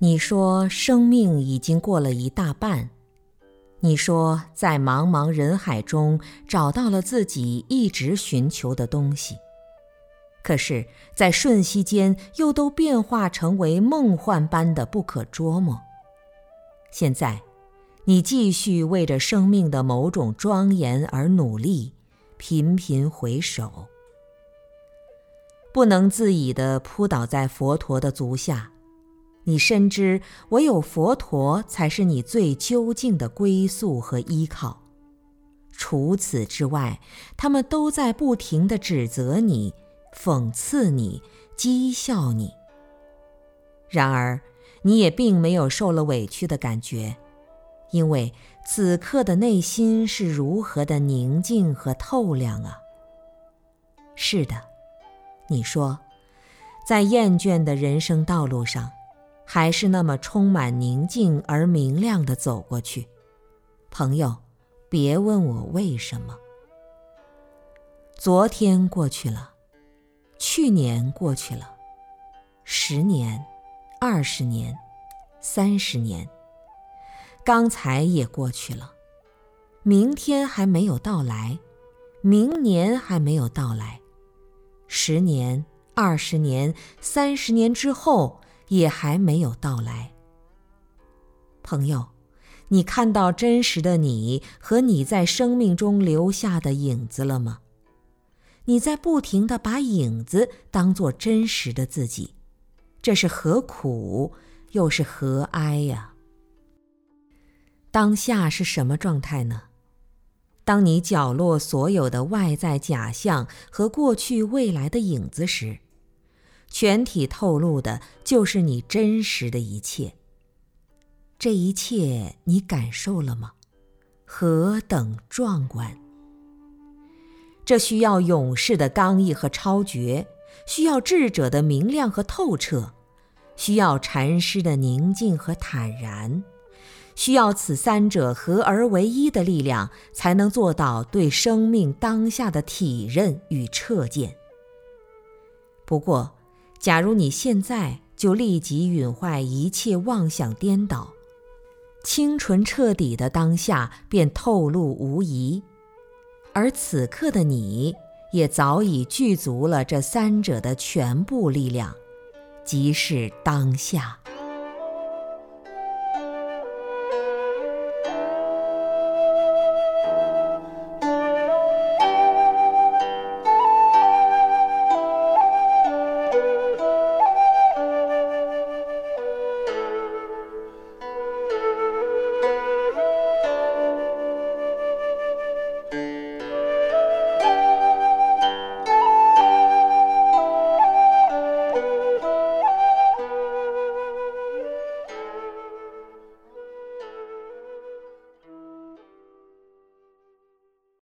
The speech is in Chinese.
你说生命已经过了一大半，你说在茫茫人海中找到了自己一直寻求的东西，可是，在瞬息间又都变化成为梦幻般的不可捉摸。现在，你继续为着生命的某种庄严而努力，频频回首，不能自已地扑倒在佛陀的足下。你深知，唯有佛陀才是你最究竟的归宿和依靠。除此之外，他们都在不停地指责你、讽刺你、讥笑你。然而，你也并没有受了委屈的感觉，因为此刻的内心是如何的宁静和透亮啊！是的，你说，在厌倦的人生道路上。还是那么充满宁静而明亮的走过去，朋友，别问我为什么。昨天过去了，去年过去了，十年、二十年、三十年，刚才也过去了，明天还没有到来，明年还没有到来，十年、二十年、三十年之后。也还没有到来，朋友，你看到真实的你和你在生命中留下的影子了吗？你在不停的把影子当做真实的自己，这是何苦又是何哀呀？当下是什么状态呢？当你角落所有的外在假象和过去未来的影子时。全体透露的就是你真实的一切。这一切你感受了吗？何等壮观！这需要勇士的刚毅和超绝，需要智者的明亮和透彻，需要禅师的宁静和坦然，需要此三者合而为一的力量，才能做到对生命当下的体认与彻见。不过。假如你现在就立即允坏一切妄想颠倒，清纯彻底的当下便透露无疑，而此刻的你也早已具足了这三者的全部力量，即是当下。